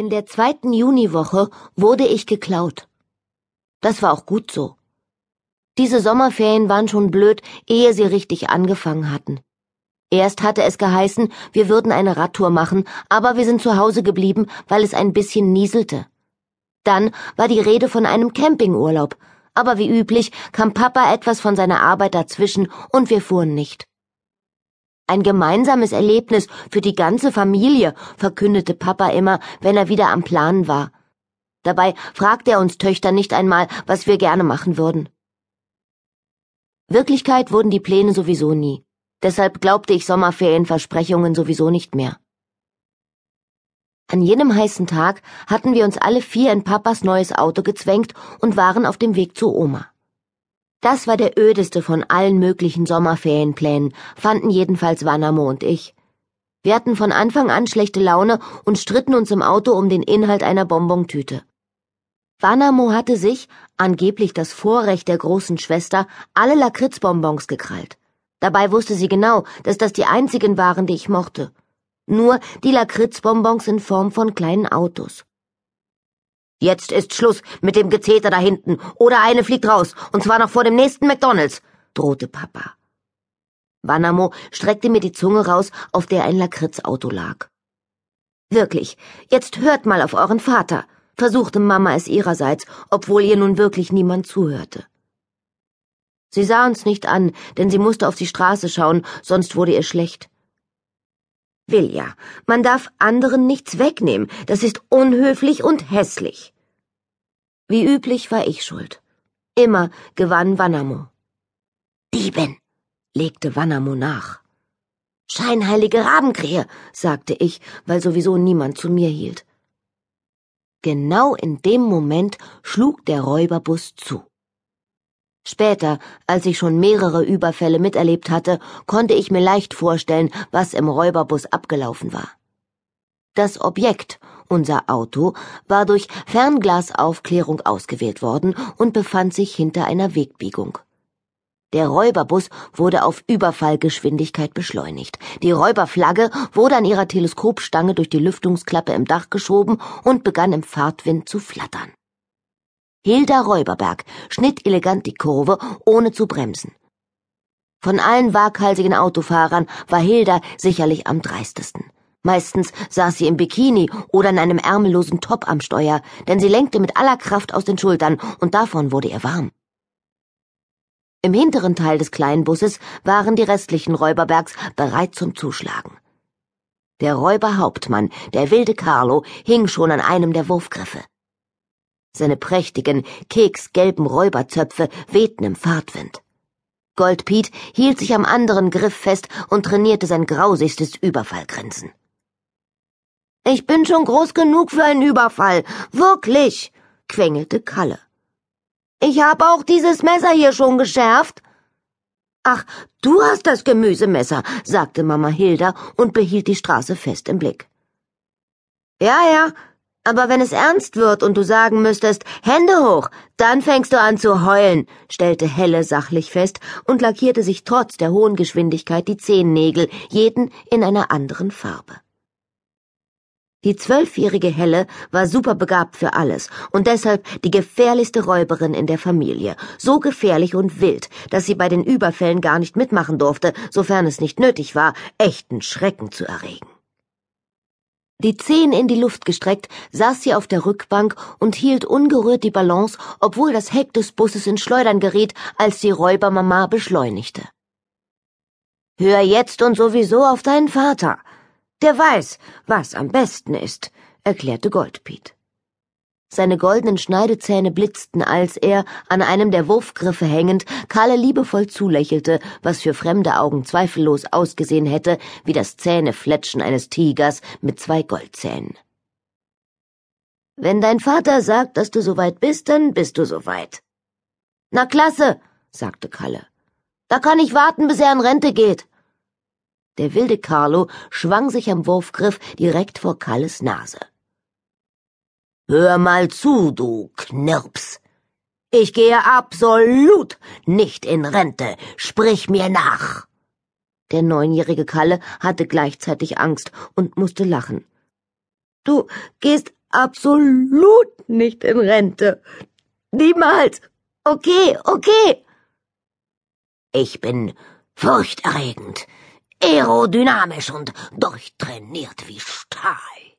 In der zweiten Juniwoche wurde ich geklaut. Das war auch gut so. Diese Sommerferien waren schon blöd, ehe sie richtig angefangen hatten. Erst hatte es geheißen, wir würden eine Radtour machen, aber wir sind zu Hause geblieben, weil es ein bisschen nieselte. Dann war die Rede von einem Campingurlaub, aber wie üblich kam Papa etwas von seiner Arbeit dazwischen und wir fuhren nicht. Ein gemeinsames Erlebnis für die ganze Familie, verkündete Papa immer, wenn er wieder am Planen war. Dabei fragte er uns Töchter nicht einmal, was wir gerne machen würden. Wirklichkeit wurden die Pläne sowieso nie. Deshalb glaubte ich Sommerferienversprechungen sowieso nicht mehr. An jenem heißen Tag hatten wir uns alle vier in Papas neues Auto gezwängt und waren auf dem Weg zu Oma. Das war der ödeste von allen möglichen Sommerferienplänen, fanden jedenfalls Wanamo und ich. Wir hatten von Anfang an schlechte Laune und stritten uns im Auto um den Inhalt einer Bonbontüte. Wanamo hatte sich, angeblich das Vorrecht der großen Schwester, alle Lakritzbonbons gekrallt. Dabei wusste sie genau, dass das die einzigen waren, die ich mochte. Nur die Lakritzbonbons in Form von kleinen Autos. Jetzt ist Schluss mit dem Gezeter da hinten, oder eine fliegt raus, und zwar noch vor dem nächsten McDonalds, drohte Papa. Wanamo streckte mir die Zunge raus, auf der ein Lakritzauto lag. Wirklich, jetzt hört mal auf euren Vater, versuchte Mama es ihrerseits, obwohl ihr nun wirklich niemand zuhörte. Sie sah uns nicht an, denn sie musste auf die Straße schauen, sonst wurde ihr schlecht. Vilja, man darf anderen nichts wegnehmen, das ist unhöflich und hässlich. Wie üblich war ich schuld. Immer gewann Wanamo. Dieben, legte Wanamo nach. Scheinheilige Rabenkrähe, sagte ich, weil sowieso niemand zu mir hielt. Genau in dem Moment schlug der Räuberbus zu. Später, als ich schon mehrere Überfälle miterlebt hatte, konnte ich mir leicht vorstellen, was im Räuberbus abgelaufen war. Das Objekt, unser Auto, war durch Fernglasaufklärung ausgewählt worden und befand sich hinter einer Wegbiegung. Der Räuberbus wurde auf Überfallgeschwindigkeit beschleunigt. Die Räuberflagge wurde an ihrer Teleskopstange durch die Lüftungsklappe im Dach geschoben und begann im Fahrtwind zu flattern. Hilda Räuberberg schnitt elegant die Kurve, ohne zu bremsen. Von allen waghalsigen Autofahrern war Hilda sicherlich am dreistesten. Meistens saß sie im Bikini oder in einem ärmellosen Top am Steuer, denn sie lenkte mit aller Kraft aus den Schultern und davon wurde ihr warm. Im hinteren Teil des kleinen Busses waren die restlichen Räuberbergs bereit zum Zuschlagen. Der Räuberhauptmann, der wilde Carlo, hing schon an einem der Wurfgriffe. Seine prächtigen, keksgelben Räuberzöpfe wehten im Fahrtwind. Goldpiet hielt sich am anderen Griff fest und trainierte sein grausigstes Überfallgrinsen. Ich bin schon groß genug für einen Überfall, wirklich, quengelte Kalle. Ich habe auch dieses Messer hier schon geschärft. Ach, du hast das Gemüsemesser, sagte Mama Hilda und behielt die Straße fest im Blick. Ja, ja, aber wenn es ernst wird und du sagen müsstest, Hände hoch, dann fängst du an zu heulen, stellte Helle sachlich fest und lackierte sich trotz der hohen Geschwindigkeit die Zehennägel, jeden in einer anderen Farbe. Die zwölfjährige Helle war superbegabt für alles und deshalb die gefährlichste Räuberin in der Familie, so gefährlich und wild, dass sie bei den Überfällen gar nicht mitmachen durfte, sofern es nicht nötig war, echten Schrecken zu erregen. Die Zehen in die Luft gestreckt, saß sie auf der Rückbank und hielt ungerührt die Balance, obwohl das Heck des Busses in Schleudern geriet, als die Räubermama beschleunigte. Hör jetzt und sowieso auf deinen Vater. Der weiß, was am besten ist, erklärte Goldpiet. Seine goldenen Schneidezähne blitzten, als er, an einem der Wurfgriffe hängend, Kalle liebevoll zulächelte, was für fremde Augen zweifellos ausgesehen hätte wie das Zähnefletschen eines Tigers mit zwei Goldzähnen. Wenn dein Vater sagt, dass du soweit bist, dann bist du soweit. Na klasse, sagte Kalle. Da kann ich warten, bis er in Rente geht. Der wilde Carlo schwang sich am Wurfgriff direkt vor Kalles Nase. Hör mal zu, du Knirps. Ich gehe absolut nicht in Rente. Sprich mir nach. Der neunjährige Kalle hatte gleichzeitig Angst und musste lachen. Du gehst absolut nicht in Rente. Niemals. Okay, okay. Ich bin furchterregend, aerodynamisch und durchtrainiert wie Stahl.